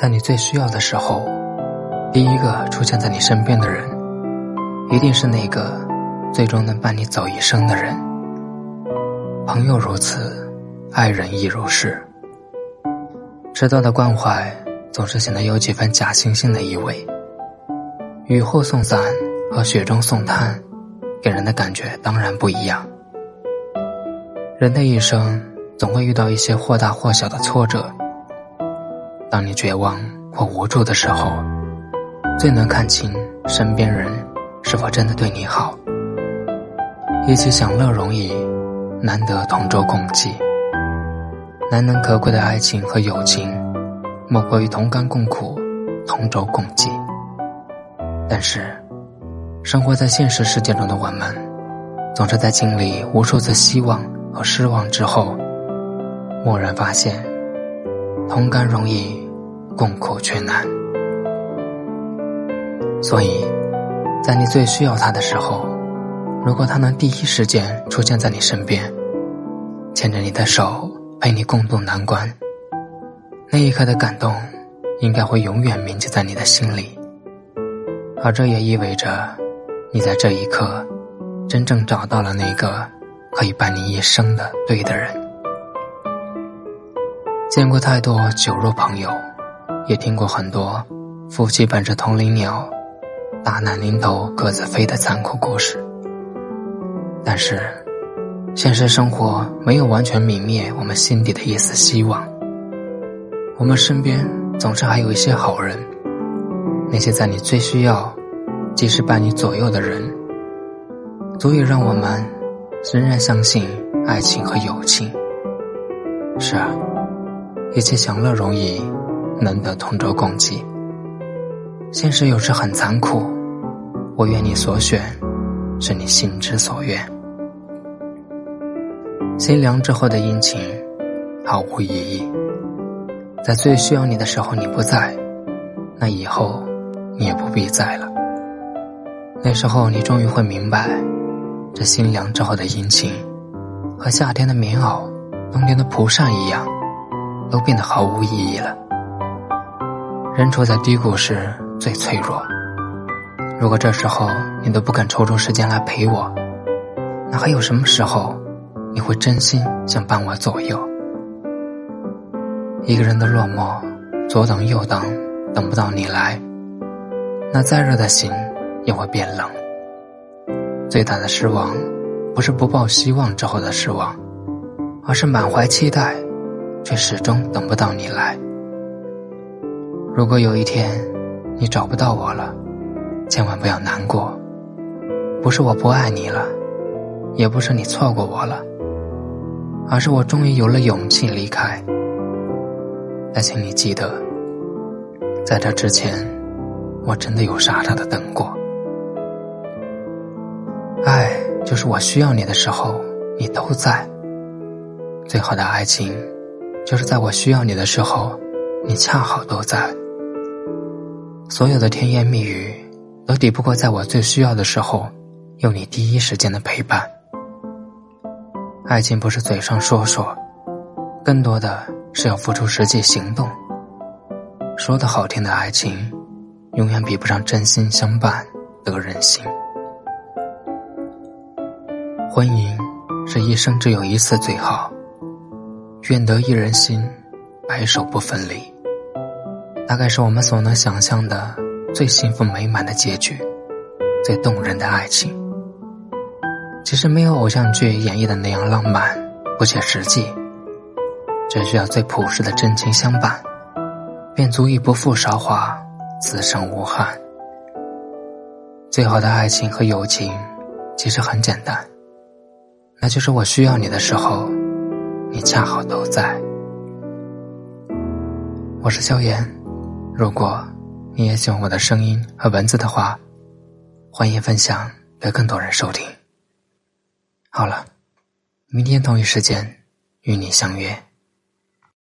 在你最需要的时候，第一个出现在你身边的人，一定是那个最终能伴你走一生的人。朋友如此，爱人亦如是。迟到的关怀总是显得有几分假惺惺的意味。雨后送伞和雪中送炭，给人的感觉当然不一样。人的一生总会遇到一些或大或小的挫折。当你绝望或无助的时候，最能看清身边人是否真的对你好。一起享乐容易，难得同舟共济。难能可贵的爱情和友情，莫过于同甘共苦，同舟共济。但是，生活在现实世界中的我们，总是在经历无数次希望和失望之后，蓦然发现，同甘容易，共苦却难。所以，在你最需要他的时候，如果他能第一时间出现在你身边，牵着你的手陪你共度难关，那一刻的感动，应该会永远铭记在你的心里。而这也意味着，你在这一刻，真正找到了那个可以伴你一生的对的人。见过太多酒肉朋友，也听过很多夫妻本是同林鸟，大难临头各自飞的残酷故事。但是，现实生活没有完全泯灭我们心底的一丝希望。我们身边总是还有一些好人。那些在你最需要，即使伴你左右的人，足以让我们仍然相信爱情和友情。是啊，一切享乐容易，难得同舟共济。现实有时很残酷，我愿你所选是你心之所愿。心凉之后的殷勤，毫无意义。在最需要你的时候你不在，那以后。你也不必在了。那时候，你终于会明白，这心凉之后的殷勤，和夏天的棉袄、冬天的蒲扇一样，都变得毫无意义了。人处在低谷时最脆弱，如果这时候你都不肯抽出时间来陪我，那还有什么时候你会真心想伴我左右？一个人的落寞，左等右等，等不到你来。那再热的心也会变冷。最大的失望，不是不抱希望之后的失望，而是满怀期待，却始终等不到你来。如果有一天你找不到我了，千万不要难过。不是我不爱你了，也不是你错过我了，而是我终于有了勇气离开。但请你记得，在这之前。我真的有傻傻的等过，爱就是我需要你的时候，你都在。最好的爱情，就是在我需要你的时候，你恰好都在。所有的甜言蜜语，都抵不过在我最需要的时候，有你第一时间的陪伴。爱情不是嘴上说说，更多的是要付出实际行动。说的好听的爱情。永远比不上真心相伴得人心。婚姻是一生只有一次最好，愿得一人心，白首不分离。大概是我们所能想象的最幸福美满的结局，最动人的爱情。其实没有偶像剧演绎的那样浪漫不切实际，只需要最朴实的真情相伴，便足以不负韶华。此生无憾。最好的爱情和友情，其实很简单，那就是我需要你的时候，你恰好都在。我是萧炎，如果你也喜欢我的声音和文字的话，欢迎分享给更多人收听。好了，明天同一时间与你相约。